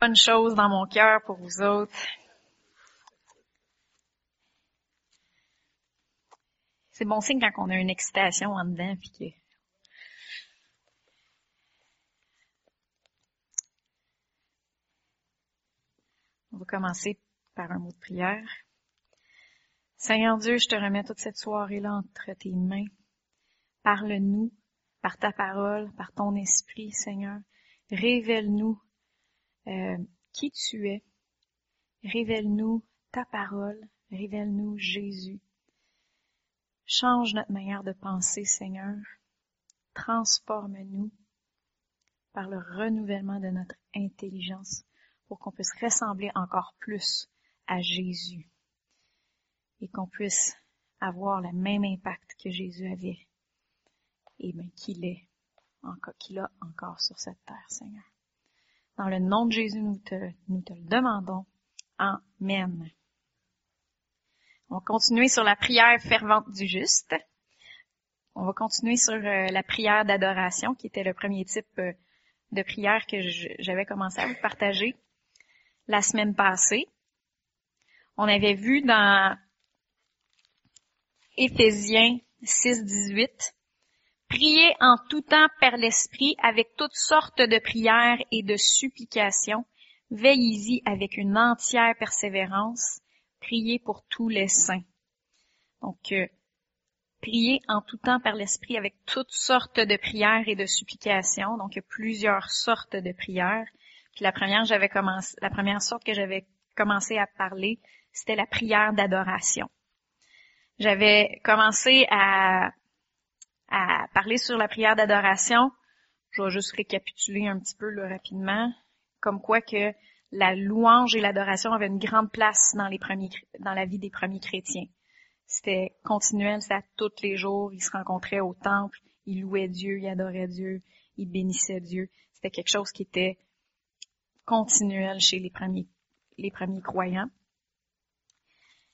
bonne chose dans mon cœur pour vous autres. C'est bon signe quand on a une excitation en dedans, puis que On va commencer par un mot de prière. Seigneur Dieu, je te remets toute cette soirée-là entre tes mains. Parle-nous par ta parole, par ton esprit, Seigneur. Révèle-nous euh, qui tu es? Révèle-nous ta parole. Révèle-nous Jésus. Change notre manière de penser, Seigneur. Transforme-nous par le renouvellement de notre intelligence pour qu'on puisse ressembler encore plus à Jésus et qu'on puisse avoir le même impact que Jésus avait et bien qu'il est qu'il a encore sur cette terre, Seigneur. Dans le nom de Jésus, nous te, nous te le demandons. Amen. On va continuer sur la prière fervente du juste. On va continuer sur euh, la prière d'adoration, qui était le premier type euh, de prière que j'avais commencé à vous partager la semaine passée. On avait vu dans Éphésiens 6, 18, Priez en tout temps par l'Esprit avec toutes sortes de prières et de supplications. Veillez-y avec une entière persévérance. Priez pour tous les saints. Donc, euh, priez en tout temps par l'Esprit avec toutes sortes de prières et de supplications. Donc, il y a plusieurs sortes de prières. Puis la première, j'avais commencé, la première sorte que j'avais commencé à parler, c'était la prière d'adoration. J'avais commencé à à parler sur la prière d'adoration. Je vais juste récapituler un petit peu rapidement, comme quoi que la louange et l'adoration avaient une grande place dans les premiers, dans la vie des premiers chrétiens. C'était continuel, à tous les jours. Ils se rencontraient au temple, ils louaient Dieu, ils adoraient Dieu, ils bénissaient Dieu. C'était quelque chose qui était continuel chez les premiers, les premiers croyants.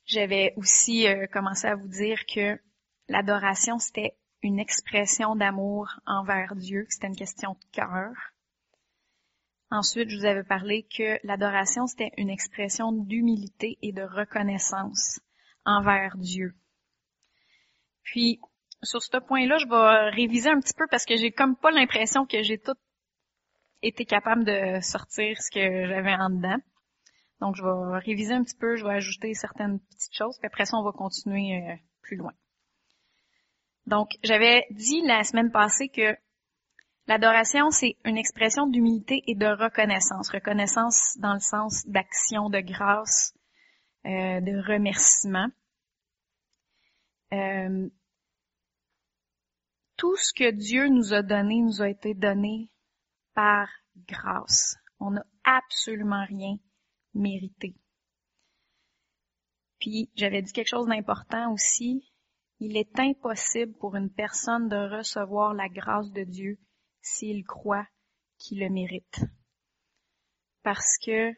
J'avais aussi euh, commencé à vous dire que l'adoration, c'était une expression d'amour envers Dieu, c'était une question de cœur. Ensuite, je vous avais parlé que l'adoration, c'était une expression d'humilité et de reconnaissance envers Dieu. Puis, sur ce point-là, je vais réviser un petit peu parce que j'ai comme pas l'impression que j'ai tout été capable de sortir ce que j'avais en dedans. Donc, je vais réviser un petit peu, je vais ajouter certaines petites choses, puis après ça, on va continuer euh, plus loin. Donc, j'avais dit la semaine passée que l'adoration, c'est une expression d'humilité et de reconnaissance. Reconnaissance dans le sens d'action, de grâce, euh, de remerciement. Euh, tout ce que Dieu nous a donné nous a été donné par grâce. On n'a absolument rien mérité. Puis j'avais dit quelque chose d'important aussi, il est impossible pour une personne de recevoir la grâce de Dieu s'il croit qu'il le mérite. Parce que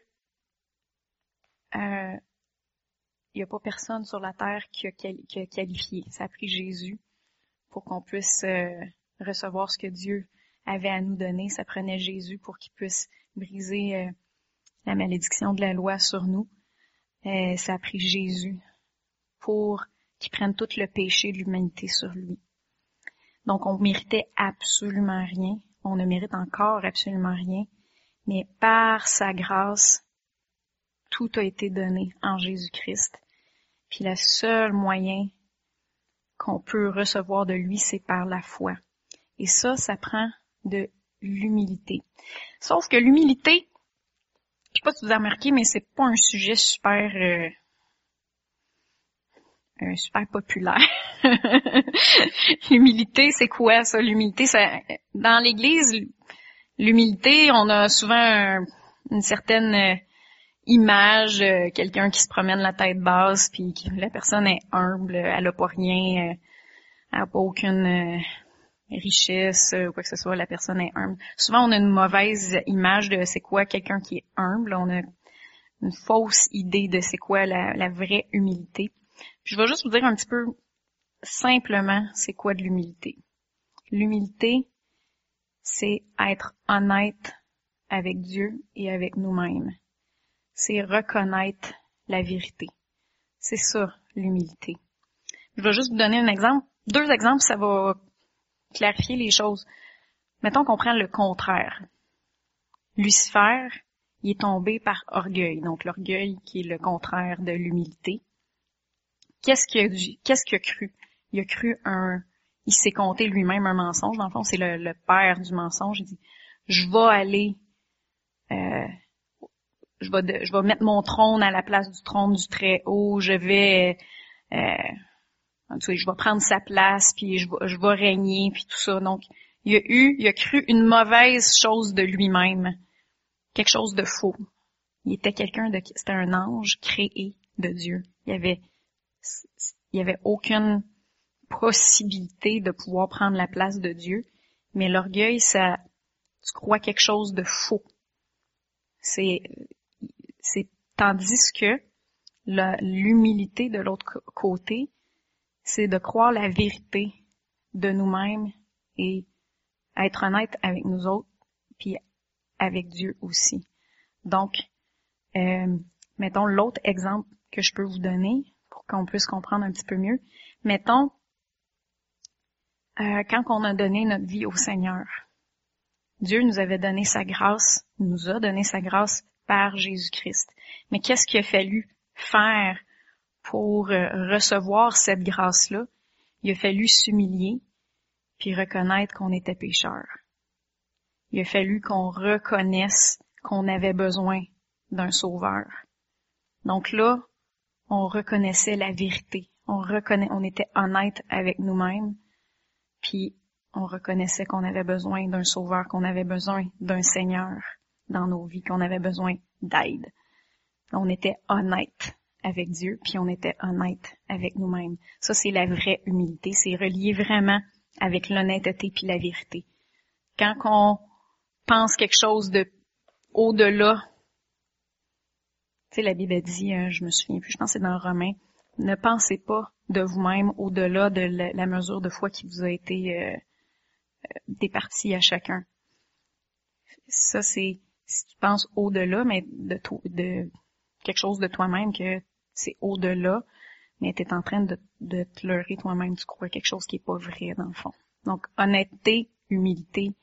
euh, il n'y a pas personne sur la terre qui a, qualifié. Ça a pris Jésus pour qu'on puisse euh, recevoir ce que Dieu avait à nous donner. Ça prenait Jésus pour qu'il puisse briser euh, la malédiction de la loi sur nous. ça a pris Jésus pour qui prennent tout le péché de l'humanité sur lui. Donc on méritait absolument rien, on ne mérite encore absolument rien, mais par sa grâce, tout a été donné en Jésus-Christ. Puis le seul moyen qu'on peut recevoir de lui, c'est par la foi. Et ça, ça prend de l'humilité. Sauf que l'humilité, je sais pas si vous avez remarqué, mais c'est pas un sujet super euh, un super populaire. l'humilité, c'est quoi ça? L'humilité, ça, dans l'Église, l'humilité, on a souvent une certaine euh, image, euh, quelqu'un qui se promène la tête basse, puis la personne est humble, elle a pas rien, euh, elle a pas aucune richesse ou quoi que ce soit, la personne est humble. Souvent, on a une mauvaise image de c'est quoi quelqu'un qui est humble. On a une fausse idée de c'est quoi la vraie humilité. Je vais juste vous dire un petit peu simplement c'est quoi de l'humilité. L'humilité, c'est être honnête avec Dieu et avec nous-mêmes. C'est reconnaître la vérité. C'est ça, l'humilité. Je vais juste vous donner un exemple. Deux exemples, ça va clarifier les choses. Mettons qu'on prend le contraire. Lucifer, il est tombé par orgueil. Donc l'orgueil qui est le contraire de l'humilité. Qu'est-ce qu'il a, qu'est-ce qu'il a cru? Il a cru un, il s'est compté lui-même un mensonge. Dans le fond, c'est le, père du mensonge. Il dit, je vais aller, euh, je vais, je vais mettre mon trône à la place du trône du très haut. Je vais, euh, je vais prendre sa place, puis je vais, je vais régner, puis tout ça. Donc, il a eu, il a cru une mauvaise chose de lui-même, quelque chose de faux. Il était quelqu'un de, c'était un ange créé de Dieu. Il avait, il y avait aucune possibilité de pouvoir prendre la place de Dieu. Mais l'orgueil, ça, tu crois quelque chose de faux. C'est, c'est, tandis que l'humilité de l'autre côté, c'est de croire la vérité de nous-mêmes et être honnête avec nous autres, puis avec Dieu aussi. Donc, euh, mettons l'autre exemple que je peux vous donner qu'on puisse comprendre un petit peu mieux. Mettons, euh, quand on a donné notre vie au Seigneur, Dieu nous avait donné sa grâce, nous a donné sa grâce par Jésus-Christ. Mais qu'est-ce qu'il a fallu faire pour euh, recevoir cette grâce-là? Il a fallu s'humilier puis reconnaître qu'on était pécheur. Il a fallu qu'on reconnaisse qu'on avait besoin d'un sauveur. Donc là, on reconnaissait la vérité. On reconnaît, on était honnête avec nous-mêmes. Puis on reconnaissait qu'on avait besoin d'un sauveur, qu'on avait besoin d'un Seigneur dans nos vies, qu'on avait besoin d'aide. On était honnête avec Dieu, puis on était honnête avec nous-mêmes. Ça, c'est la vraie humilité. C'est relié vraiment avec l'honnêteté puis la vérité. Quand on pense quelque chose de au-delà, tu sais, la Bible dit, euh, je me souviens plus, je pense que c'est dans Romain, ne pensez pas de vous-même au-delà de la, mesure de foi qui vous a été euh, euh, départie à chacun. Ça, c'est si tu penses au-delà, mais de, de quelque chose de toi-même que c'est au-delà, mais tu es en train de, de te leurrer toi-même, tu crois quelque chose qui est pas vrai dans le fond. Donc honnêteté, humilité,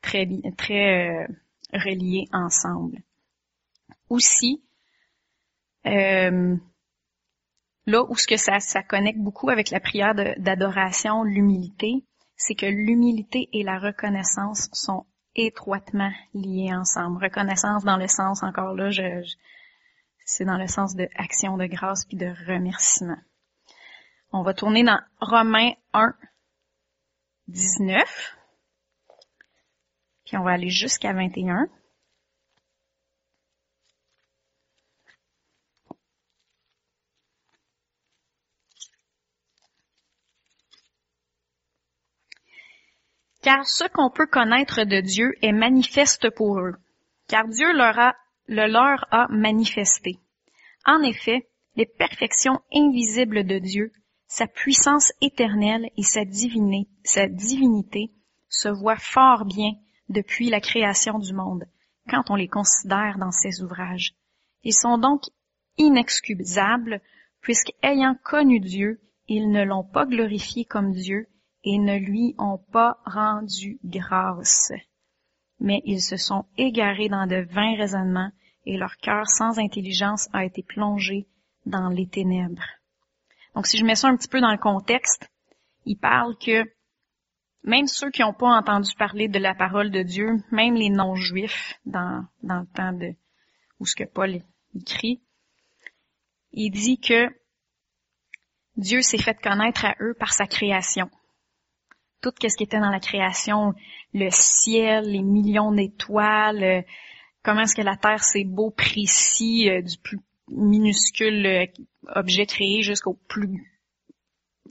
très très euh, reliés ensemble. Aussi, euh, là où ce que ça, ça connecte beaucoup avec la prière d'adoration, l'humilité, c'est que l'humilité et la reconnaissance sont étroitement liés ensemble. Reconnaissance dans le sens, encore là, je c'est dans le sens de action de grâce puis de remerciement. On va tourner dans Romains 1, 19. Puis on va aller jusqu'à 21. Car ce qu'on peut connaître de Dieu est manifeste pour eux, car Dieu leur a le leur a manifesté. En effet, les perfections invisibles de Dieu, sa puissance éternelle et sa, sa divinité se voient fort bien depuis la création du monde, quand on les considère dans ses ouvrages. Ils sont donc inexcusables, puisqu'ayant connu Dieu, ils ne l'ont pas glorifié comme Dieu et ne lui ont pas rendu grâce. Mais ils se sont égarés dans de vains raisonnements et leur cœur sans intelligence a été plongé dans les ténèbres. Donc si je mets ça un petit peu dans le contexte, il parle que même ceux qui n'ont pas entendu parler de la parole de Dieu, même les non-juifs dans, dans le temps de où ce que Paul écrit, il dit que Dieu s'est fait connaître à eux par sa création. Tout ce qui était dans la création, le ciel, les millions d'étoiles, comment est-ce que la Terre c'est beau, précis, euh, du plus minuscule euh, objet créé jusqu'au plus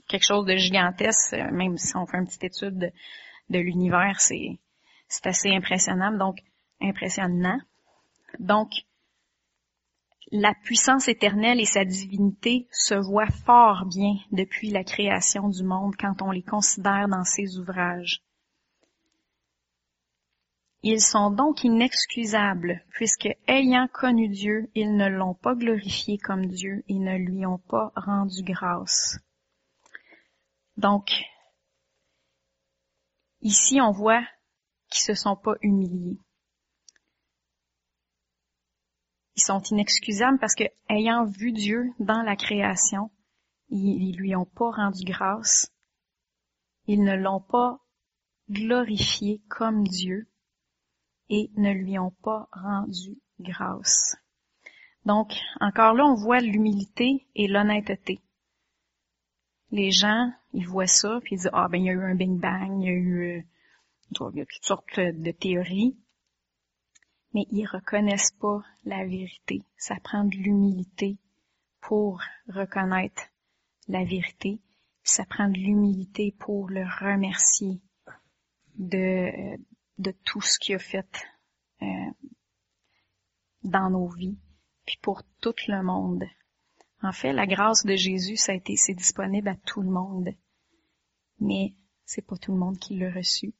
quelque chose de gigantesque, euh, même si on fait une petite étude de, de l'univers, c'est assez impressionnant. Donc impressionnant. Donc la puissance éternelle et sa divinité se voient fort bien depuis la création du monde quand on les considère dans ses ouvrages. Ils sont donc inexcusables, puisque ayant connu Dieu, ils ne l'ont pas glorifié comme Dieu et ne lui ont pas rendu grâce. Donc, ici on voit qu'ils se sont pas humiliés. Ils sont inexcusables parce que, ayant vu Dieu dans la création, ils, lui ont pas rendu grâce. Ils ne l'ont pas glorifié comme Dieu et ne lui ont pas rendu grâce. Donc, encore là, on voit l'humilité et l'honnêteté. Les gens, ils voient ça, puis ils disent, ah ben, il y a eu un Big Bang, il y a eu, euh, toutes sortes de théories, mais ils reconnaissent pas la vérité. Ça prend de l'humilité pour reconnaître la vérité. Ça prend de l'humilité pour le remercier de, de tout ce qu'il a fait euh, dans nos vies, puis pour tout le monde. En fait, la grâce de Jésus, a été, c'est disponible à tout le monde. Mais c'est pas tout le monde qui l'a reçu.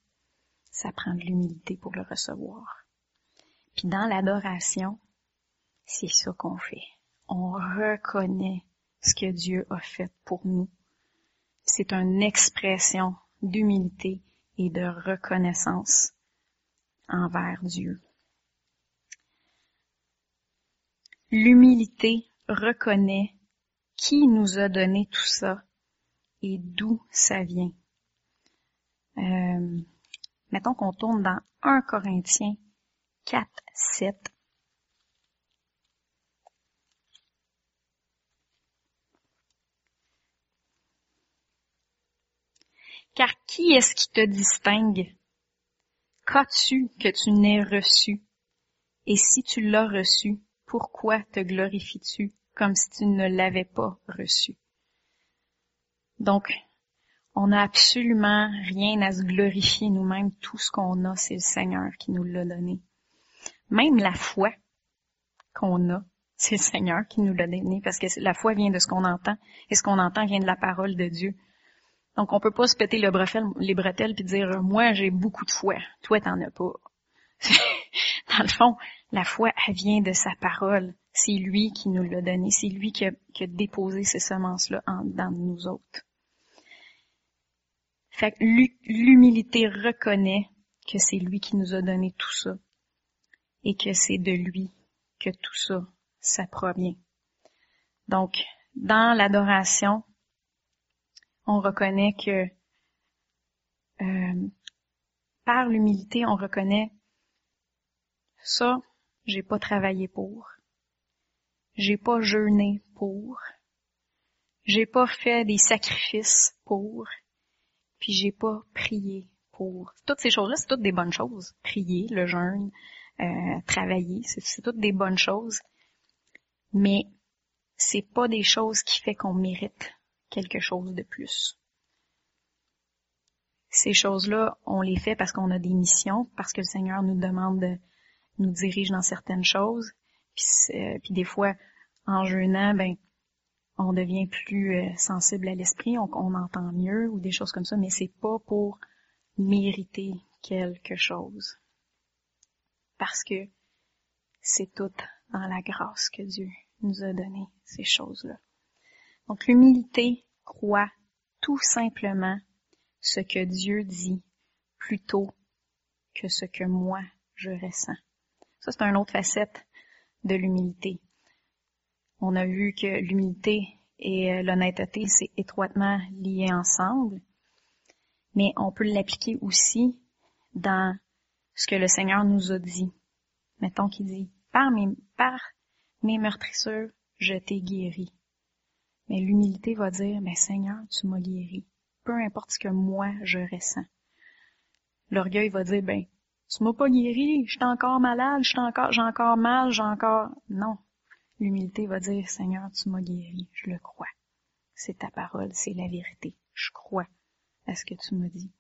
Ça prend de l'humilité pour le recevoir. Puis dans l'adoration, c'est ça qu'on fait. On reconnaît ce que Dieu a fait pour nous. C'est une expression d'humilité et de reconnaissance envers Dieu. L'humilité reconnaît qui nous a donné tout ça et d'où ça vient. Euh, mettons qu'on tourne dans 1 Corinthiens 4, 7. Car qui est-ce qui te distingue? Qu'as-tu que tu n'aies reçu? Et si tu l'as reçu, pourquoi te glorifies-tu comme si tu ne l'avais pas reçu? Donc, on n'a absolument rien à se glorifier nous-mêmes. Tout ce qu'on a, c'est le Seigneur qui nous l'a donné. Même la foi qu'on a, c'est le Seigneur qui nous l'a donné parce que la foi vient de ce qu'on entend et ce qu'on entend vient de la parole de Dieu. Donc, on peut pas se péter le les bretelles puis dire, moi, j'ai beaucoup de foi. Toi, t'en as pas. Dans le fond, la foi, elle vient de sa parole. C'est lui qui nous l'a donné. C'est lui qui a, déposé ces semences-là dans nous autres. Fait l'humilité reconnaît que c'est lui qui nous a donné tout ça et que c'est de lui que tout ça, ça provient. Donc, dans l'adoration, on reconnaît que euh, par l'humilité, on reconnaît ça, j'ai pas travaillé pour, j'ai pas jeûné pour, j'ai pas fait des sacrifices pour, puis j'ai pas prié pour. Toutes ces choses-là, c'est toutes des bonnes choses. Prier, le jeûne, travailler, c'est toutes des bonnes choses. Mais c'est pas des choses qui fait qu'on mérite quelque chose de plus. Ces choses-là, on les fait parce qu'on a des missions, parce que le Seigneur nous demande de nous dirige dans certaines choses. Puis, puis des fois, en jeûnant, ben, on devient plus euh, sensible à l'esprit, on, on, entend mieux ou des choses comme ça, mais c'est pas pour mériter quelque chose. Parce que c'est tout dans la grâce que Dieu nous a donné ces choses-là. Donc l'humilité croit tout simplement ce que Dieu dit plutôt que ce que moi je ressens. Ça, c'est une autre facette de l'humilité. On a vu que l'humilité et euh, l'honnêteté, c'est étroitement lié ensemble, mais on peut l'appliquer aussi dans ce que le Seigneur nous a dit. Mettons qu'il dit, par mes, par mes meurtrissures, je t'ai guéri. Mais l'humilité va dire, mais Seigneur, tu m'as guéri. Peu importe ce que moi je ressens. L'orgueil va dire, ben, tu m'as pas guéri, je encore malade, j'ai encore, j'ai encore mal, j'ai encore, non. L'humilité va dire, Seigneur, tu m'as guéri, je le crois. C'est ta parole, c'est la vérité. Je crois à ce que tu me dis.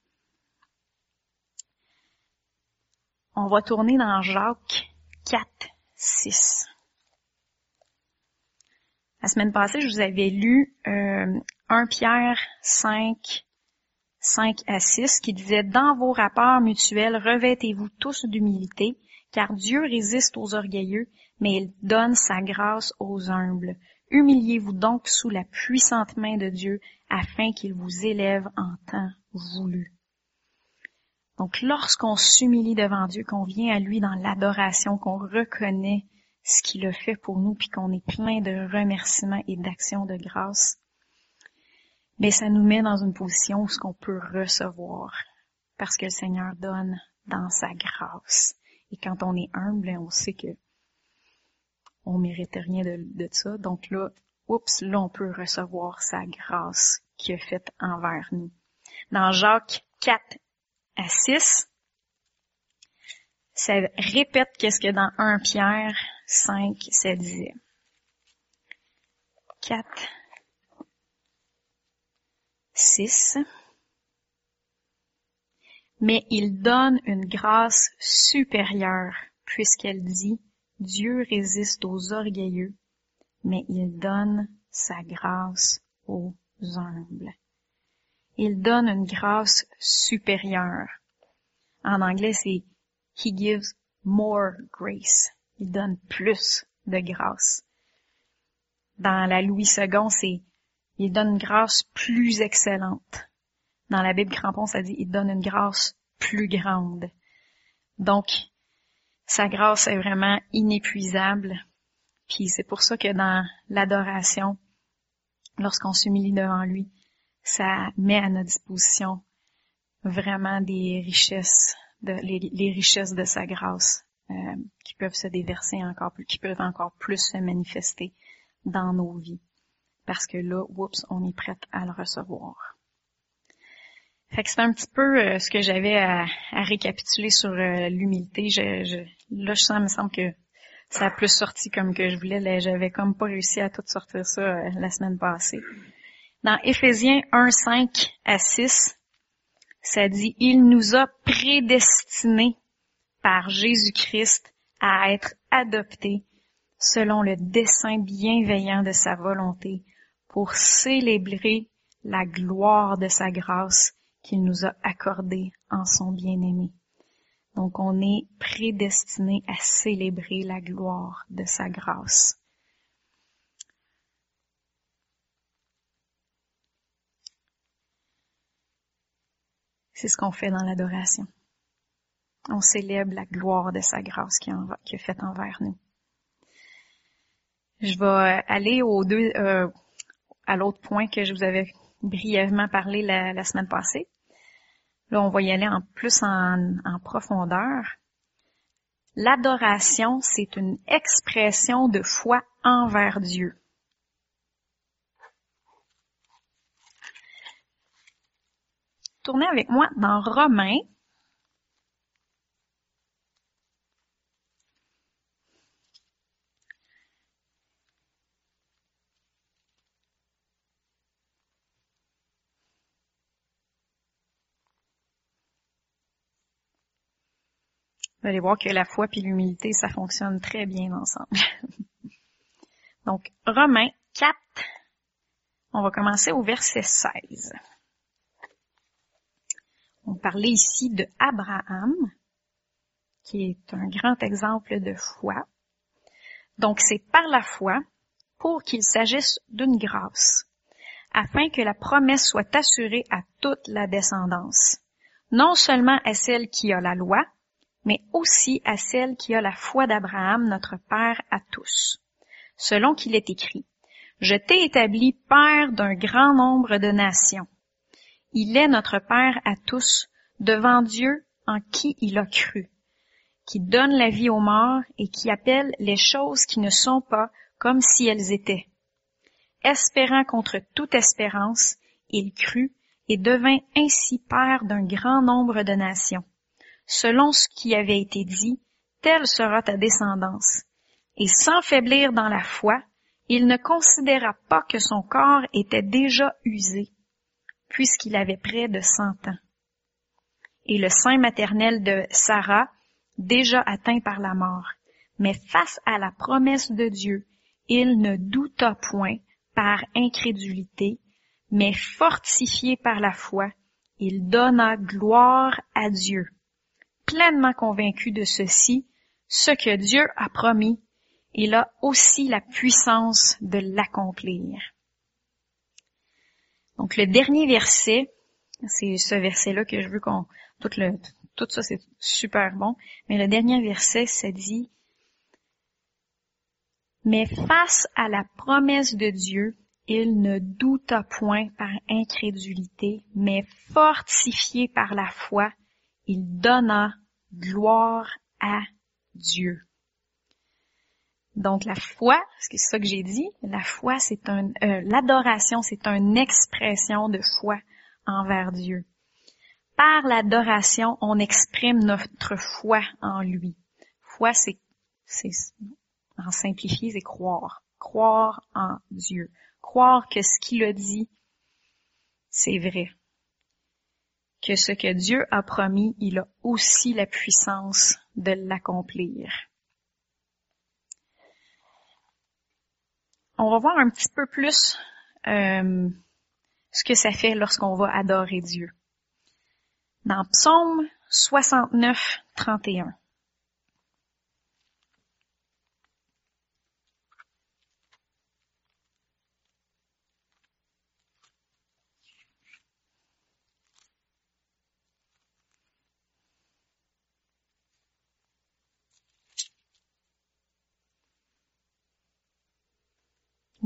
On va tourner dans Jacques 4, 6. La semaine passée, je vous avais lu euh, 1 Pierre 5, 5 à 6 qui disait Dans vos rapports mutuels, revêtez-vous tous d'humilité, car Dieu résiste aux orgueilleux, mais il donne sa grâce aux humbles. Humiliez-vous donc sous la puissante main de Dieu, afin qu'il vous élève en temps voulu. Donc lorsqu'on s'humilie devant Dieu, qu'on vient à lui dans l'adoration, qu'on reconnaît ce qu'il a fait pour nous, puis qu'on est plein de remerciements et d'actions de grâce, mais ça nous met dans une position où ce qu'on peut recevoir, parce que le Seigneur donne dans sa grâce. Et quand on est humble, on sait que on mérite rien de, de ça. Donc là, oups, là on peut recevoir sa grâce qu'il a faite envers nous. Dans Jacques 4 à 6, ça répète qu'est-ce que dans 1 Pierre 5, ça disait. 4 6. Mais il donne une grâce supérieure, puisqu'elle dit, Dieu résiste aux orgueilleux, mais il donne sa grâce aux humbles. Il donne une grâce supérieure. En anglais, c'est He gives more grace. Il donne plus de grâce. Dans la Louis II, c'est il donne une grâce plus excellente. Dans la Bible Crampon, ça dit, il donne une grâce plus grande. Donc, sa grâce est vraiment inépuisable. Puis c'est pour ça que dans l'adoration, lorsqu'on s'humilie devant lui, ça met à notre disposition vraiment des richesses, de, les, richesses de sa grâce euh, qui peuvent se déverser encore plus, qui peuvent encore plus se manifester dans nos vies parce que là, oups, on est prête à le recevoir. Fait que c'est un petit peu euh, ce que j'avais à, récapituler sur euh, l'humilité. Je, là, je sens, il me semble que ça a plus sorti comme que je voulais. J'avais comme pas réussi à tout sortir ça euh, la semaine passée. Dans Éphésiens 1, 5 à 6, ça dit, il nous a prédestinés par Jésus-Christ à être adoptés selon le dessein bienveillant de sa volonté pour célébrer la gloire de sa grâce qu'il nous a accordée en son bien-aimé. Donc on est prédestiné à célébrer la gloire de sa grâce. C'est ce qu'on fait dans l'adoration. On célèbre la gloire de sa grâce qui, a faite envers nous. Je vais aller aux deux, euh, à l'autre point que je vous avais brièvement parlé la, semaine passée. Là, on va y aller en plus en profondeur. L'adoration, c'est une expression de foi envers Dieu. Tournez avec moi dans Romains Vous allez voir que la foi et l'humilité, ça fonctionne très bien ensemble. Donc, Romains 4, on va commencer au verset 16. On parlait ici de Abraham, qui est un grand exemple de foi. Donc, c'est par la foi pour qu'il s'agisse d'une grâce, afin que la promesse soit assurée à toute la descendance, non seulement à celle qui a la loi, mais aussi à celle qui a la foi d'Abraham, notre Père à tous. Selon qu'il est écrit, Je t'ai établi Père d'un grand nombre de nations. Il est notre Père à tous, devant Dieu en qui il a cru, qui donne la vie aux morts et qui appelle les choses qui ne sont pas comme si elles étaient. Espérant contre toute espérance, il crut et devint ainsi Père d'un grand nombre de nations selon ce qui avait été dit, telle sera ta descendance. Et sans faiblir dans la foi, il ne considéra pas que son corps était déjà usé, puisqu'il avait près de cent ans. Et le sein maternel de Sarah, déjà atteint par la mort. Mais face à la promesse de Dieu, il ne douta point par incrédulité, mais fortifié par la foi, il donna gloire à Dieu. Pleinement convaincu de ceci, ce que Dieu a promis, il a aussi la puissance de l'accomplir. Donc le dernier verset, c'est ce verset-là que je veux qu'on... Tout, le, tout ça, c'est super bon. Mais le dernier verset, ça dit, Mais face à la promesse de Dieu, il ne douta point par incrédulité, mais fortifié par la foi, il donna gloire à Dieu. Donc la foi, c'est ça que j'ai dit, la foi c'est un, euh, l'adoration c'est une expression de foi envers Dieu. Par l'adoration, on exprime notre foi en lui. Foi, c'est, c'est en simplifié, c'est croire. Croire en Dieu. Croire que ce qu'il a dit, c'est vrai. Que ce que Dieu a promis, il a aussi la puissance de l'accomplir. On va voir un petit peu plus euh, ce que ça fait lorsqu'on va adorer Dieu. Dans Psaume 69, 31.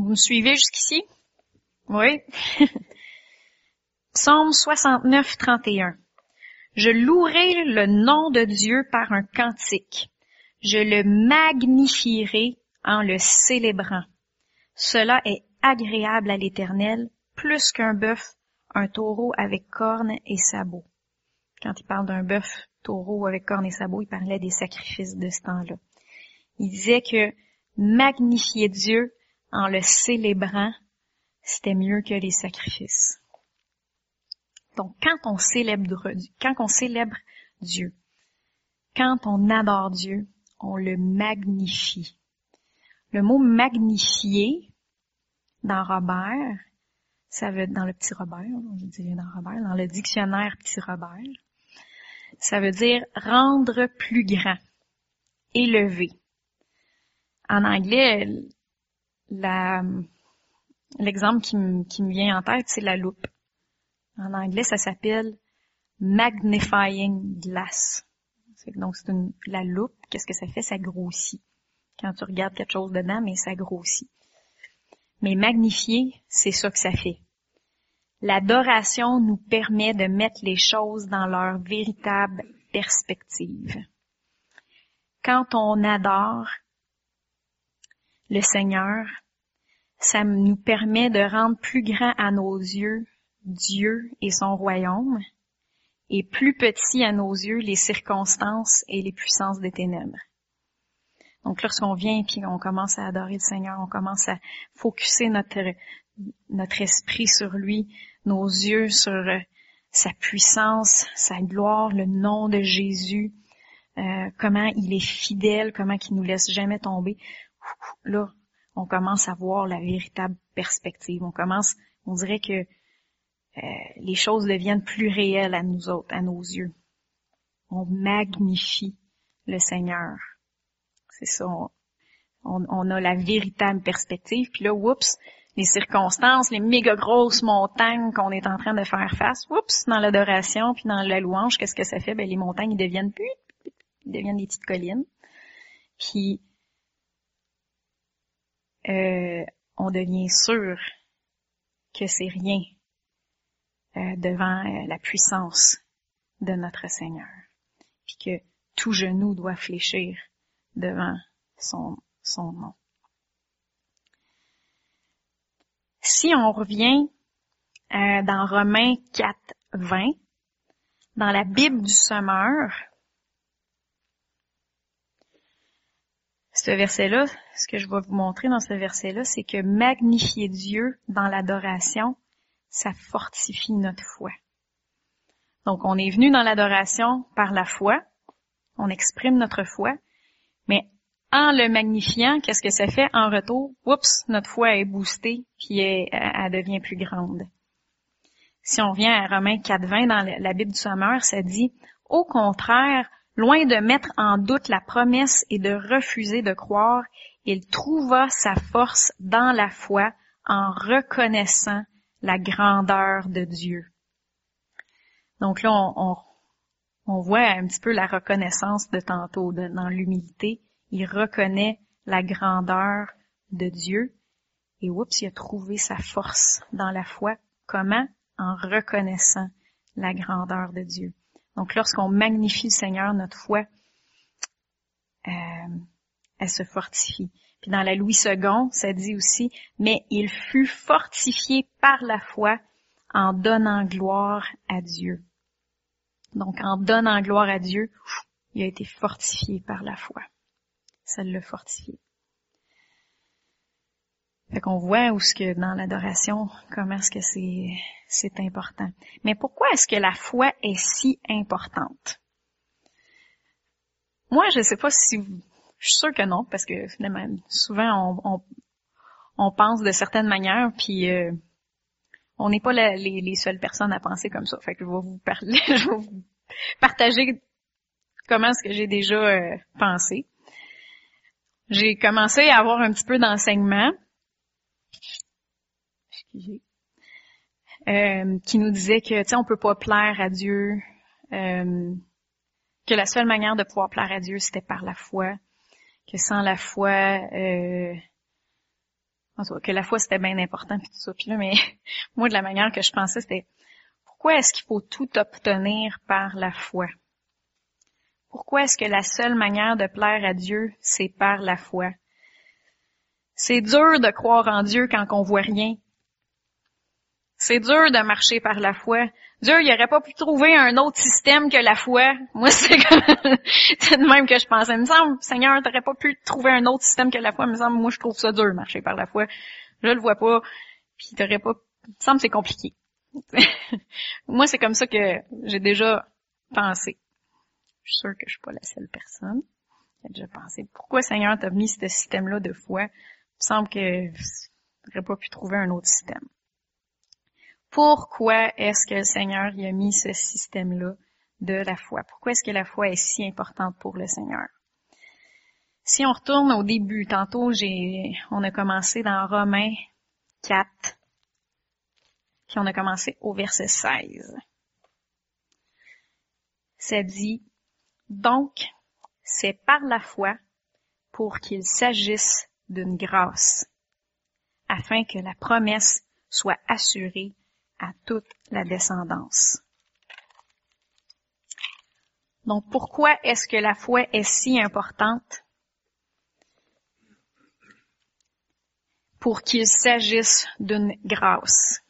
Vous me suivez jusqu'ici? Oui. Psaume 69, 31. Je louerai le nom de Dieu par un cantique. Je le magnifierai en le célébrant. Cela est agréable à l'Éternel, plus qu'un bœuf, un taureau avec cornes et sabots. Quand il parle d'un bœuf, taureau avec cornes et sabots, il parlait des sacrifices de ce temps-là. Il disait que magnifier Dieu, en le célébrant, c'était mieux que les sacrifices. Donc, quand on célèbre, Dieu, quand on adore Dieu, on le magnifie. Le mot magnifier dans Robert, ça veut dans le petit Robert, je dans Robert, dans le dictionnaire petit Robert, ça veut dire rendre plus grand, élevé. En anglais, l'exemple qui, me vient en tête, c'est la loupe. En anglais, ça s'appelle magnifying glass. Donc, c'est la loupe. Qu'est-ce que ça fait? Ça grossit. Quand tu regardes quelque chose dedans, mais ça grossit. Mais magnifier, c'est ça que ça fait. L'adoration nous permet de mettre les choses dans leur véritable perspective. Quand on adore, le Seigneur, ça nous permet de rendre plus grand à nos yeux Dieu et son royaume, et plus petit à nos yeux les circonstances et les puissances des ténèbres. Donc lorsqu'on vient et puis on commence à adorer le Seigneur, on commence à focuser notre, notre esprit sur lui, nos yeux sur euh, sa puissance, sa gloire, le nom de Jésus, euh, comment il est fidèle, comment il nous laisse jamais tomber là, on commence à voir la véritable perspective. On commence, on dirait que euh, les choses deviennent plus réelles à nous autres, à nos yeux. On magnifie le Seigneur. C'est ça. On, a la véritable perspective. Puis là, oups, les circonstances, les méga grosses montagnes qu'on est en train de faire face, oups, dans l'adoration puis dans la louange, qu'est-ce que ça fait? Ben, les montagnes, ils deviennent plus, ils deviennent des petites collines. Puis euh, on devient sûr que c'est rien euh, devant euh, la puissance de notre Seigneur, puis que tout genou doit fléchir devant son, nom. Si on revient dans Romains 4, 20, dans la Bible du Sommeur, ce verset-là, ce que je vais vous montrer dans ce verset-là, c'est que magnifier Dieu dans l'adoration, ça fortifie notre foi. Donc, on est venu dans l'adoration par la foi, on exprime notre foi, mais en le magnifiant, qu'est-ce que ça fait en retour? Oups, notre foi est boostée, puis elle, elle devient plus grande. si on revient à Romains 4.20 dans la Bible du Sommeur, ça dit, au contraire, loin de mettre en doute la promesse et de refuser de croire, il trouva sa force dans la foi en reconnaissant la grandeur de Dieu. Donc là, on, voit un petit peu la reconnaissance de tantôt dans l'humilité. Il reconnaît la grandeur de Dieu et oups, il a trouvé sa force dans la foi. Comment? En reconnaissant la grandeur de Dieu. Donc lorsqu'on magnifie le Seigneur, notre foi, euh, elle se fortifie. Puis dans la Louis II, ça dit aussi, mais il fut fortifié par la foi en donnant gloire à Dieu. Donc en donnant gloire à Dieu, il a été fortifié par la foi. Ça l'a fortifié. Fait qu'on voit où ce que dans l'adoration, comment est-ce que c'est, c'est important. Mais pourquoi est-ce que la foi est si importante? Moi, je sais pas si je suis sûre que non, parce que finalement, souvent on, on, pense de certaines manières, puis euh, on n'est pas les, les, seules personnes à penser comme ça. Fait que je vais vous parler, je vais vous partager comment est-ce que j'ai déjà euh, pensé. J'ai commencé à avoir un petit peu d'enseignement euh, qui nous disait que, tu sais, on peut pas plaire à Dieu, euh, que la seule manière de pouvoir plaire à Dieu, c'était par la foi, que sans la foi, euh, que la foi c'était bien important puis tout ça. Puis là, mais moi de la manière que je pensais, c'était pourquoi est-ce qu'il faut tout obtenir par la foi? Pourquoi est-ce que la seule manière de plaire à Dieu, c'est par la foi? C'est dur de croire en Dieu quand on voit rien. C'est dur de marcher par la foi. Dieu, il aurait pas pu trouver un autre système que la foi. Moi, c'est de même que je pensais. Il me semble, Seigneur, t'aurais pas pu trouver un autre système que la foi. Il me semble, moi, je trouve ça dur, marcher par la foi. Je le vois pas. Puis t'aurais pas, il me semble, c'est compliqué. moi, c'est comme ça que j'ai déjà pensé. Je suis sûre que je suis pas la seule personne qui a déjà pensé. Pourquoi, Seigneur, t'as mis ce système-là de foi? Il me semble que t'aurais pas pu trouver un autre système pourquoi est-ce que le Seigneur y a mis ce système-là de la foi? Pourquoi est-ce que la foi est si importante pour le Seigneur? Si on retourne au début, tantôt j'ai, on a commencé dans Romains 4, puis on a commencé au verset 16. Ça dit, donc, c'est par la foi pour qu'il s'agisse d'une grâce, afin que la promesse soit assurée à toute la descendance. Donc pourquoi est-ce que la foi est si importante? Pour qu'il s'agisse d'une grâce.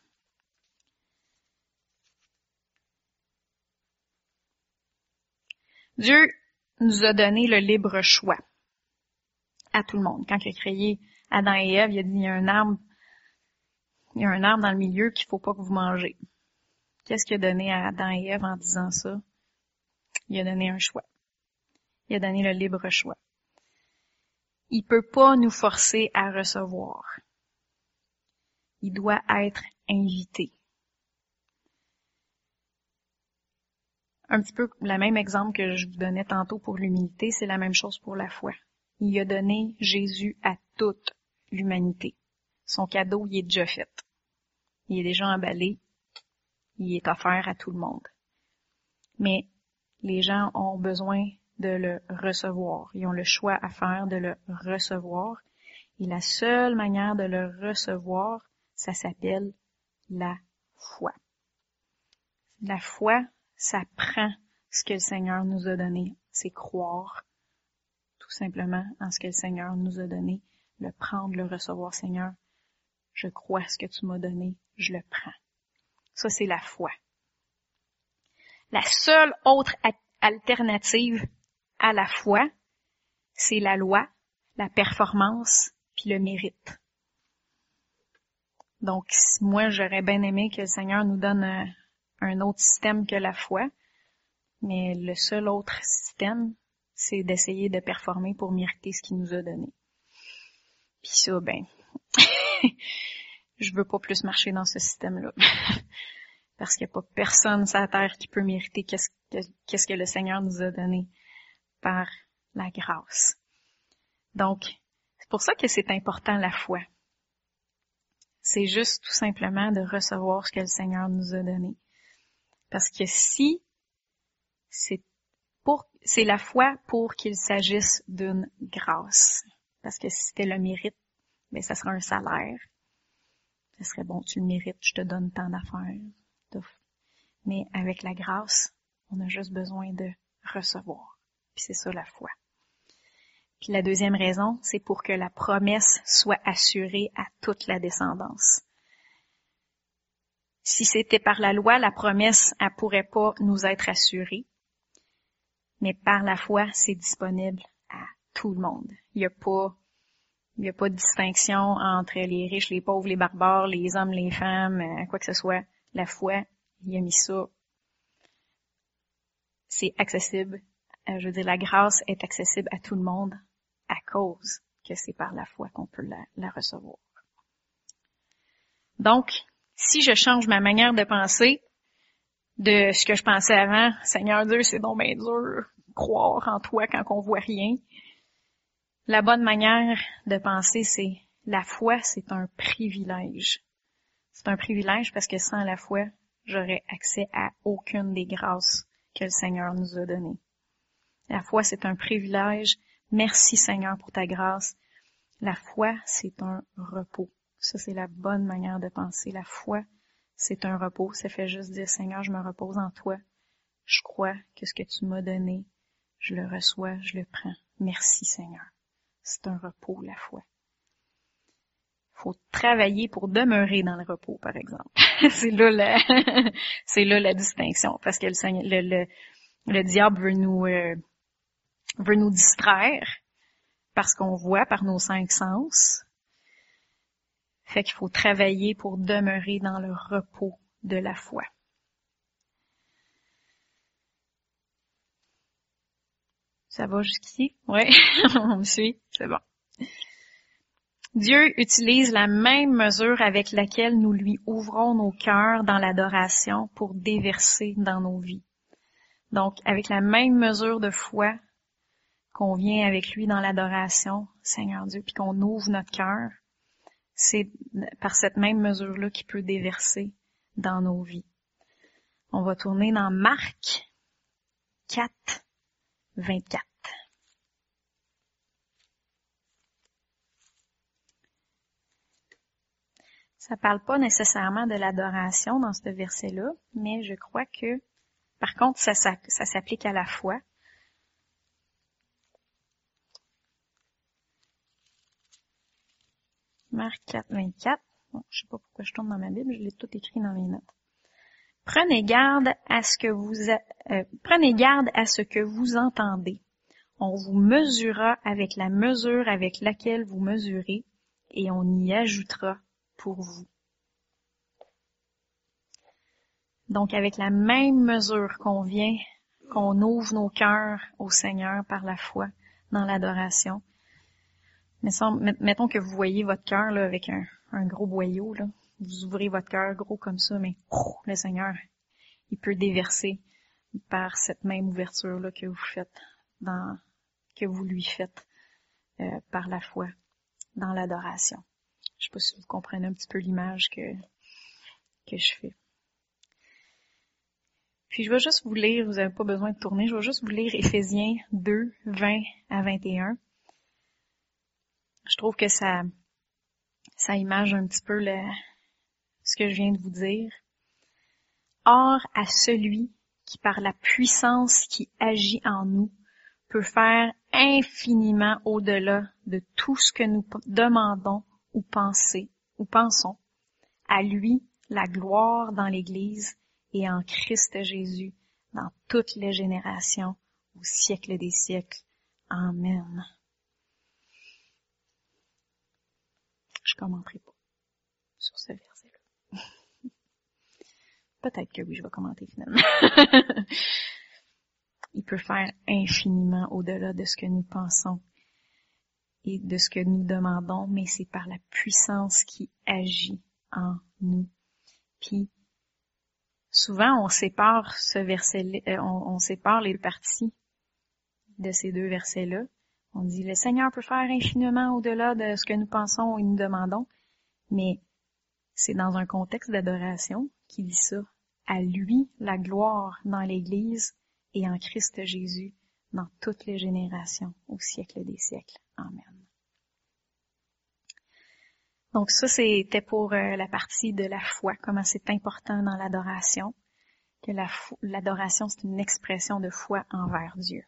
Dieu nous a donné le libre choix à tout le monde. Quand il a créé Adam et Ève, il a dit il y a un arbre il y a un arbre dans le milieu qu'il faut pas que vous mangez. Qu'est-ce qu'il a donné à Adam et Ève en disant ça? Il a donné un choix. Il a donné le libre choix. Il peut pas nous forcer à recevoir. Il doit être invité. Un petit peu le même exemple que je vous donnais tantôt pour l'humilité, c'est la même chose pour la foi. Il a donné Jésus à toute l'humanité. Son cadeau, il est déjà fait. Il est déjà emballé. Il est offert à tout le monde. Mais les gens ont besoin de le recevoir. Ils ont le choix à faire de le recevoir. Et la seule manière de le recevoir, ça s'appelle la foi. La foi, ça prend ce que le Seigneur nous a donné. C'est croire tout simplement en ce que le Seigneur nous a donné. Le prendre, le recevoir, Seigneur je crois ce que tu m'as donné, je le prends. Ça, c'est la foi. La seule autre alternative à la foi, c'est la loi, la performance, puis le mérite. Donc, moi, j'aurais bien aimé que le Seigneur nous donne un, un, autre système que la foi, mais le seul autre système, c'est d'essayer de performer pour mériter ce qu'il nous a donné. Puis ça, ben, je veux pas plus marcher dans ce système-là. Parce qu'il n'y a pas personne sur la terre qui peut mériter qu'est-ce que, le Seigneur nous a donné par la grâce. Donc, c'est pour ça que c'est important la foi. C'est juste tout simplement de recevoir ce que le Seigneur nous a donné. Parce que si c'est c'est la foi pour qu'il s'agisse d'une grâce. Parce que si c'était le mérite, mais ça serait un salaire. Ce serait bon, tu le mérites, je te donne tant d'affaires. Mais avec la grâce, on a juste besoin de recevoir. Puis c'est ça la foi. Puis la deuxième raison, c'est pour que la promesse soit assurée à toute la descendance. Si c'était par la loi, la promesse, elle pourrait pas nous être assurée. Mais par la foi, c'est disponible à tout le monde. Il n'y a pas, il n'y a pas de distinction entre les riches, les pauvres, les barbares, les hommes, les femmes, euh, quoi que ce soit. La foi, il a mis ça. C'est accessible. Euh, je veux dire, la grâce est accessible à tout le monde à cause que c'est par la foi qu'on peut la, recevoir. Donc, si je change ma manière de penser de ce que je pensais avant, Seigneur Dieu, c'est donc bien dur croire en toi quand on voit rien. La bonne manière de penser, c'est la foi, c'est un privilège. C'est un privilège parce que sans la foi, j'aurais accès à aucune des grâces que le Seigneur nous a données. La foi, c'est un privilège Merci Seigneur pour ta grâce. La foi, c'est un repos. Ça, c'est la bonne manière de penser. La foi, c'est un repos. Ça fait juste dire, Seigneur, je me repose en toi. Je crois que ce que tu m'as donné, je le reçois, je le prends. Merci Seigneur. C'est un repos, la foi. Faut travailler pour demeurer dans le repos, par exemple. c'est là la, c'est là la distinction, parce que le, le, le, diable veut nous, euh, veut nous distraire parce qu'on voit par nos cinq sens. Fait qu'il faut travailler pour demeurer dans le repos de la foi. Ça va jusqu'ici? Oui, on me suit, c'est bon. Dieu utilise la même mesure avec laquelle nous lui ouvrons nos cœurs dans l'adoration pour déverser dans nos vies. Donc, avec la même mesure de foi, qu'on vient avec lui dans l'adoration, Seigneur Dieu, puis qu'on ouvre notre cœur, c'est par cette même mesure-là qu'il peut déverser dans nos vies. On va tourner dans Marc 4, 24. Ça parle pas nécessairement de l'adoration dans ce verset-là, mais je crois que, par contre, ça, s'applique à la foi. Marc 4, 24. Bon, je sais pas pourquoi je tombe dans ma Bible, je l'ai tout écrit dans mes notes. Prenez garde à ce que vous, euh, prenez garde à ce que vous entendez. On vous mesurera avec la mesure avec laquelle vous mesurez et on y ajoutera pour vous. Donc avec la même mesure qu'on vient, qu'on ouvre nos cœurs au Seigneur par la foi dans l'adoration, mettons que vous voyez votre cœur là avec un, gros boyau là. Vous ouvrez votre cœur gros comme ça, mais le Seigneur, il peut déverser par cette même ouverture là que vous faites dans que vous lui faites euh, par la foi dans l'adoration. Je sais pas si vous comprenez un petit peu l'image que que je fais. Puis je vais juste vous lire, vous n'avez pas besoin de tourner, je vais juste vous lire Éphésiens 2, 20 à 21 je trouve que ça, ça image un petit peu le, ce que je viens de vous dire. Or, à celui qui, par la puissance qui agit en nous, peut faire infiniment au-delà de tout ce que nous demandons ou pensons, ou pensons. À lui, la gloire dans l'Église et en Christ Jésus dans toutes les générations, au siècle des siècles. Amen. je commenterai pas sur ce verset-là. Peut-être que oui, je vais commenter finalement. Il peut faire infiniment au-delà de ce que nous pensons et de ce que nous demandons, mais c'est par la puissance qui agit en nous. Puis, souvent on sépare ce verset, euh, on, on sépare les parties de ces deux versets-là. On dit le Seigneur peut faire infiniment au-delà de ce que nous pensons et nous demandons, mais c'est dans un contexte d'adoration qu'il dit ça. À lui la gloire dans l'Église et en Christ Jésus dans toutes les générations au siècle des siècles. Amen. Donc ça, c'était pour euh, la partie de la foi, comment c'est important dans l'adoration, que l'adoration, c'est une expression de foi envers Dieu.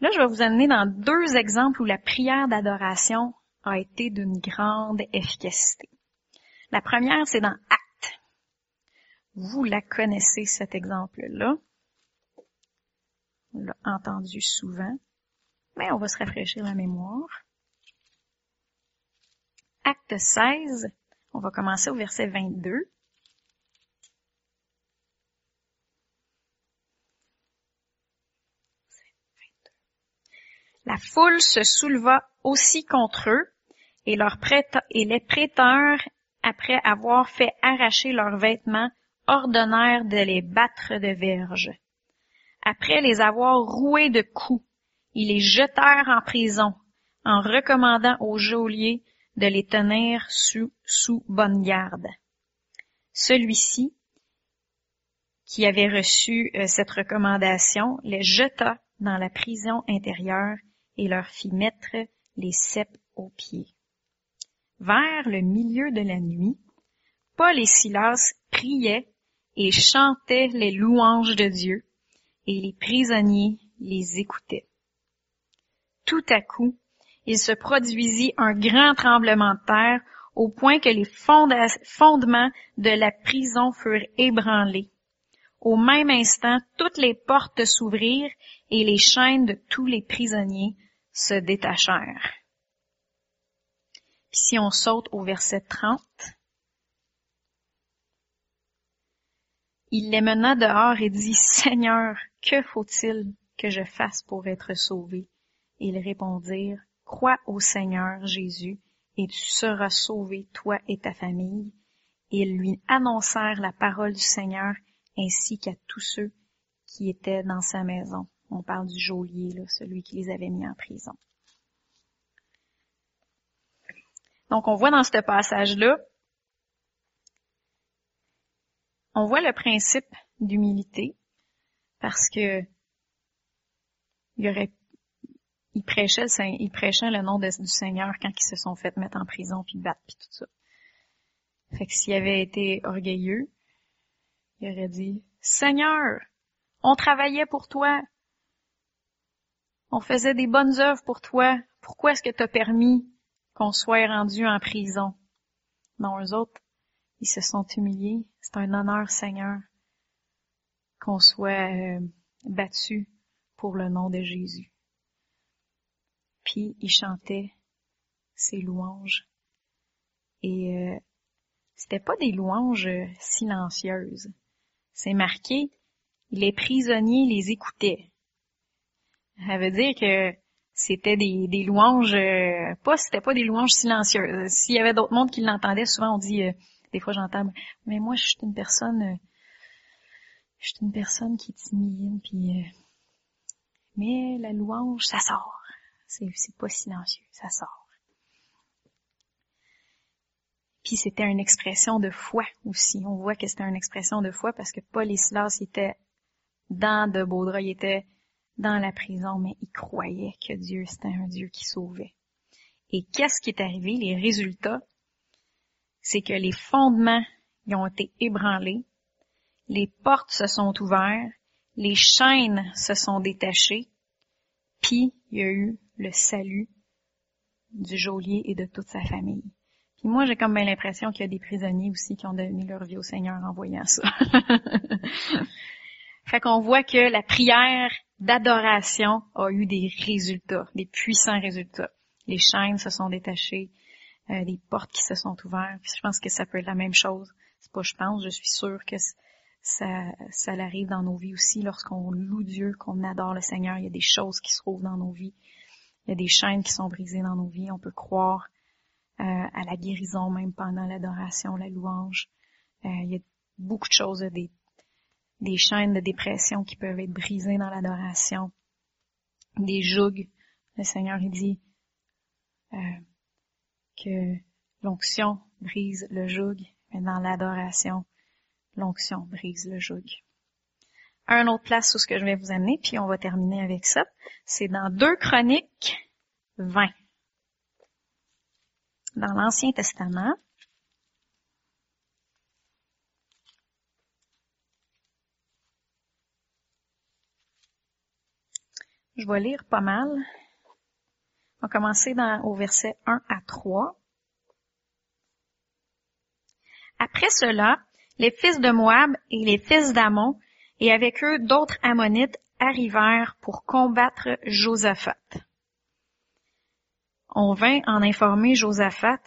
Là, je vais vous amener dans deux exemples où la prière d'adoration a été d'une grande efficacité. La première, c'est dans. Vous la connaissez, cet exemple-là. On l'a entendu souvent, mais on va se rafraîchir la mémoire. Acte 16, on va commencer au verset 22. La foule se souleva aussi contre eux, et, et les prêteurs, après avoir fait arracher leurs vêtements, ordonnèrent de les battre de verges. Après les avoir roués de coups, ils les jetèrent en prison, en recommandant aux geôliers de les tenir sous, sous bonne garde. Celui-ci, qui avait reçu euh, cette recommandation, les jeta dans la prison intérieure et leur fit mettre les ceps aux pieds. Vers le milieu de la nuit, Paul et Silas priaient et chantaient les louanges de Dieu, et les prisonniers les écoutaient. Tout à coup, il se produisit un grand tremblement de terre au point que les fondements de la prison furent ébranlés. Au même instant, toutes les portes s'ouvrirent et les chaînes de tous les prisonniers se détachèrent. si on saute au verset 30, il les mena dehors et dit, Seigneur, que faut-il que je fasse pour être sauvé? ils répondirent, Crois au Seigneur Jésus, et tu seras sauvé, toi et ta famille. Ils lui annoncèrent la parole du Seigneur ainsi qu'à tous ceux qui étaient dans sa maison. On parle du geôlier, là, celui qui les avait mis en prison. Donc, on voit dans ce passage-là, on voit le principe d'humilité parce que il aurait il prêchait, le nom du Seigneur quand ils se sont fait mettre en prison puis battre puis tout ça. Fait que s'il avait été orgueilleux, il aurait dit, Seigneur, on travaillait pour toi. On faisait des bonnes œuvres pour toi. Pourquoi est-ce que tu as permis qu'on soit rendu en prison? Non, eux autres, ils se sont humiliés. C'est un honneur, Seigneur, qu'on soit euh, battu pour le nom de Jésus. Puis ils chantaient ces louanges. Et euh, c'était pas des louanges silencieuses. C'est marqué, les prisonniers les écoutaient. Ça veut dire que c'était des, des louanges, euh, pas c'était pas des louanges silencieuses. S'il y avait d'autres mondes qui l'entendaient, souvent on dit, euh, des fois j'entends, mais moi je suis une personne, euh, je suis une personne qui est timide, puis mais la louange, ça sort. C'est, c'est pas silencieux, ça sort. Puis c'était une expression de foi aussi. On voit que c'était une expression de foi parce que Paul et Silas étaient dans de beaux draps, ils étaient dans la prison, mais ils croyaient que Dieu, c'était un Dieu qui sauvait. Et qu'est-ce qui est arrivé? Les résultats, c'est que les fondements ils ont été ébranlés, les portes se sont ouvertes, les chaînes se sont détachées, puis il y a eu le salut du geôlier et de toute sa famille. Puis moi, j'ai comme bien l'impression qu'il y a des prisonniers aussi qui ont donné leur vie au Seigneur en voyant ça. fait qu'on voit que la prière d'adoration a eu des résultats, des puissants résultats. Les chaînes se sont détachées, euh, des portes qui se sont ouvertes. Je pense que ça peut être la même chose. C'est pas je pense, je suis sûre que ça, ça arrive dans nos vies aussi lorsqu'on loue Dieu, qu'on adore le Seigneur. Il y a des choses qui se trouvent dans nos vies. Il y a des chaînes qui sont brisées dans nos vies. On peut croire euh, à la guérison même pendant l'adoration, la louange. Euh, il y a beaucoup de choses, des, des chaînes de dépression qui peuvent être brisées dans l'adoration, des jougs. Le Seigneur, il dit euh, que l'onction brise le joug, mais dans l'adoration, l'onction brise le joug. Un autre place où ce que je vais vous amener, puis on va terminer avec ça, c'est dans 2 Chroniques 20. Dans l'Ancien Testament, Je vais lire pas mal. On va commencer dans, au verset 1 à 3. Après cela, les fils de Moab et les fils d'Amon, et avec eux d'autres Ammonites, arrivèrent pour combattre Josaphat. On vint en informer Josaphat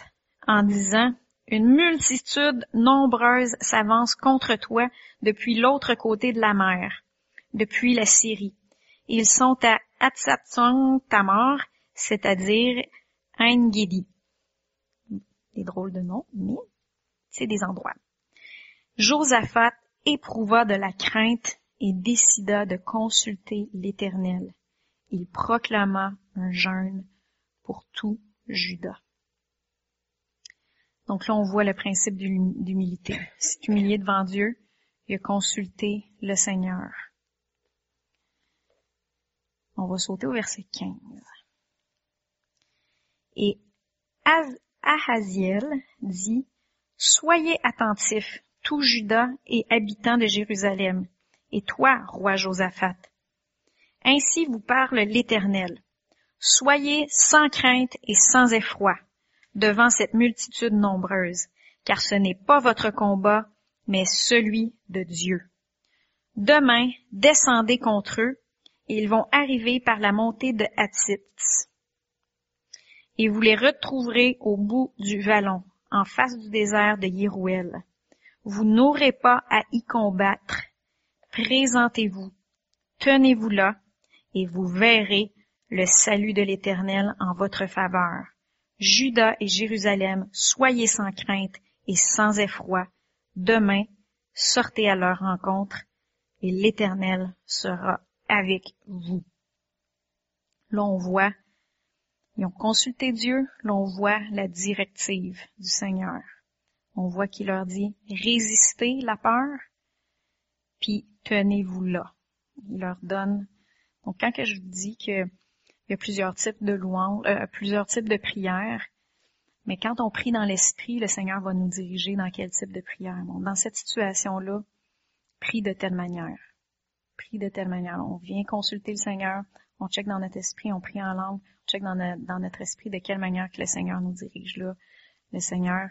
en disant, Une multitude nombreuse s'avance contre toi depuis l'autre côté de la mer, depuis la Syrie. Ils sont à Atsatsong Tamar, c'est-à-dire Ein-Gedi. Des drôles de noms, mais c'est des endroits. Josaphat éprouva de la crainte et décida de consulter l'Éternel. Il proclama un jeûne pour tout Judas. Donc là, on voit le principe d'humilité. C'est humilié devant Dieu, il a consulté le Seigneur. On va sauter au verset 15. Et Ahaziel dit, Soyez attentifs, tout Judas et habitants de Jérusalem, et toi, roi Josaphat. Ainsi vous parle l'Éternel. Soyez sans crainte et sans effroi devant cette multitude nombreuse, car ce n'est pas votre combat, mais celui de Dieu. Demain, descendez contre eux et ils vont arriver par la montée de Hatzit. Et vous les retrouverez au bout du vallon, en face du désert de Yérouel. Vous n'aurez pas à y combattre. Présentez-vous, tenez-vous là, et vous verrez le salut de l'Éternel en votre faveur. Judas et Jérusalem, soyez sans crainte et sans effroi. Demain, sortez à leur rencontre, et l'Éternel sera avec vous. Là, on voit, ils ont consulté Dieu, là, on voit la directive du Seigneur. On voit qu'il leur dit, résistez la peur, puis tenez-vous là. Il leur donne. Donc, quand je dis que il y a plusieurs types de louanges, euh, plusieurs types de prières, mais quand on prie dans l'esprit, le Seigneur va nous diriger dans quel type de prière. Dans cette situation-là, prie de telle manière prie de telle manière. On vient consulter le Seigneur, on check dans notre esprit, on prie en langue, dans, notre, esprit de quelle manière que le Seigneur nous dirige là. Le Seigneur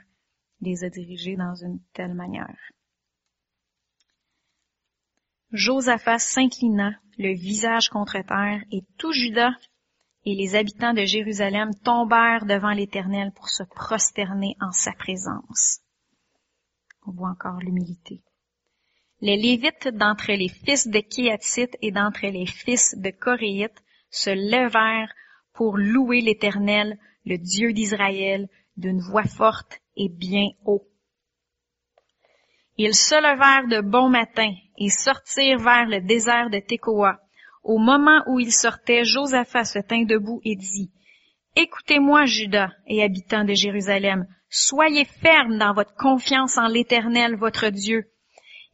les a dirigés dans une telle manière. Josaphat s'inclina, le visage contre terre, et tout Judas et les habitants de Jérusalem tombèrent devant l'Éternel pour se prosterner en sa présence. On voit encore l'humilité. Les Lévites d'entre les fils de Kéatit et d'entre les fils de Coréites se levèrent pour louer l'Éternel, le Dieu d'Israël, d'une voix forte et bien haut. Ils se levèrent de bon matin et sortirent vers le désert de Tekoa. Au moment où ils sortaient, Josaphat se tint debout et dit, Écoutez-moi, Judas et habitants de Jérusalem, soyez fermes dans votre confiance en l'Éternel, votre Dieu,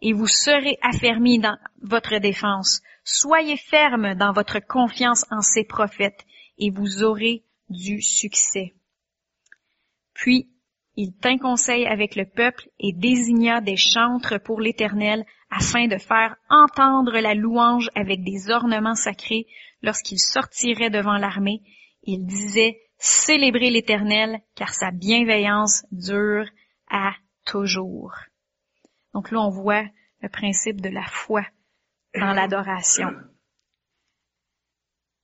et vous serez affermis dans votre défense. Soyez fermes dans votre confiance en ces prophètes et vous aurez du succès. Puis, il tint conseil avec le peuple et désigna des chantres pour l'Éternel afin de faire entendre la louange avec des ornements sacrés lorsqu'il sortirait devant l'armée. Il disait, célébrez l'Éternel car sa bienveillance dure à toujours. Donc là, on voit le principe de la foi dans l'adoration.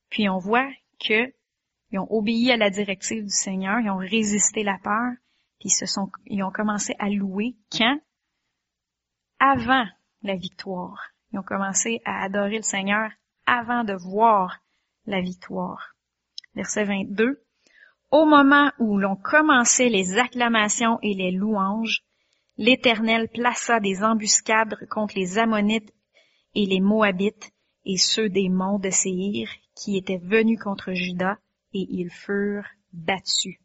Puis on voit que ils ont obéi à la directive du Seigneur, ils ont résisté la peur, puis ils se sont, ils ont commencé à louer quand? Avant la victoire. Ils ont commencé à adorer le Seigneur avant de voir la victoire. Verset 22. Au moment où l'on commençait les acclamations et les louanges, l'Éternel plaça des embuscades contre les Ammonites et les Moabites et ceux des monts de Séhir qui étaient venus contre Juda et ils furent battus.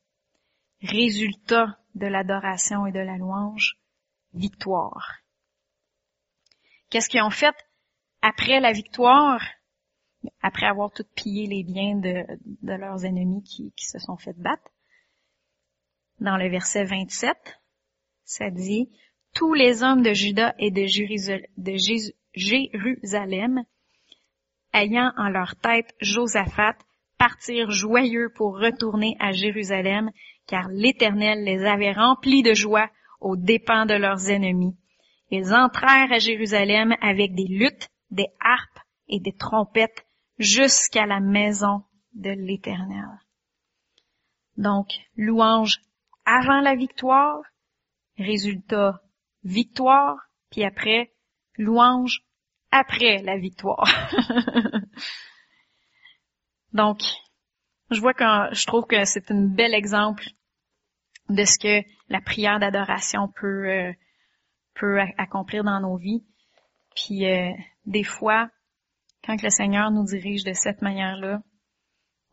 Résultat de l'adoration et de la louange, victoire. Qu'est-ce qu'ils ont fait après la victoire? Après avoir tout pillé les biens de, leurs ennemis qui, se sont fait battre. Dans le verset 27, ça dit, tous les hommes de Juda et de, Jérusalem, ayant en leur tête Josaphat, partirent joyeux pour retourner à Jérusalem, car l'Éternel les avait remplis de joie aux dépens de leurs ennemis. Ils entrèrent à Jérusalem avec des luttes, des harpes et des trompettes jusqu'à la maison de l'Éternel. Donc, louange avant la victoire, résultat victoire, puis après, louange après la victoire. Donc, je vois que je trouve que c'est un bel exemple de ce que la prière d'adoration peut euh, peut accomplir dans nos vies. Puis euh, des fois, quand le Seigneur nous dirige de cette manière-là,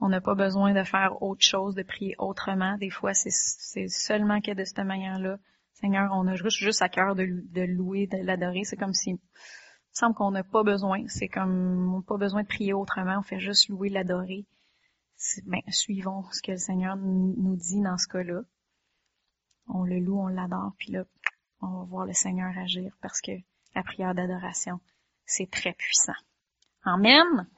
on n'a pas besoin de faire autre chose, de prier autrement. Des fois, c'est seulement que de cette manière-là. Seigneur, on a juste, juste à cœur de, de louer, de l'adorer. C'est comme si, semble qu'on n'a pas besoin. C'est comme, on n'a pas besoin de prier autrement. On fait juste louer, l'adorer. Ben, suivons ce que le Seigneur nous dit dans ce cas-là. On le loue, on l'adore, puis là, on va voir le Seigneur agir parce que la prière d'adoration, c'est très puissant. Amen.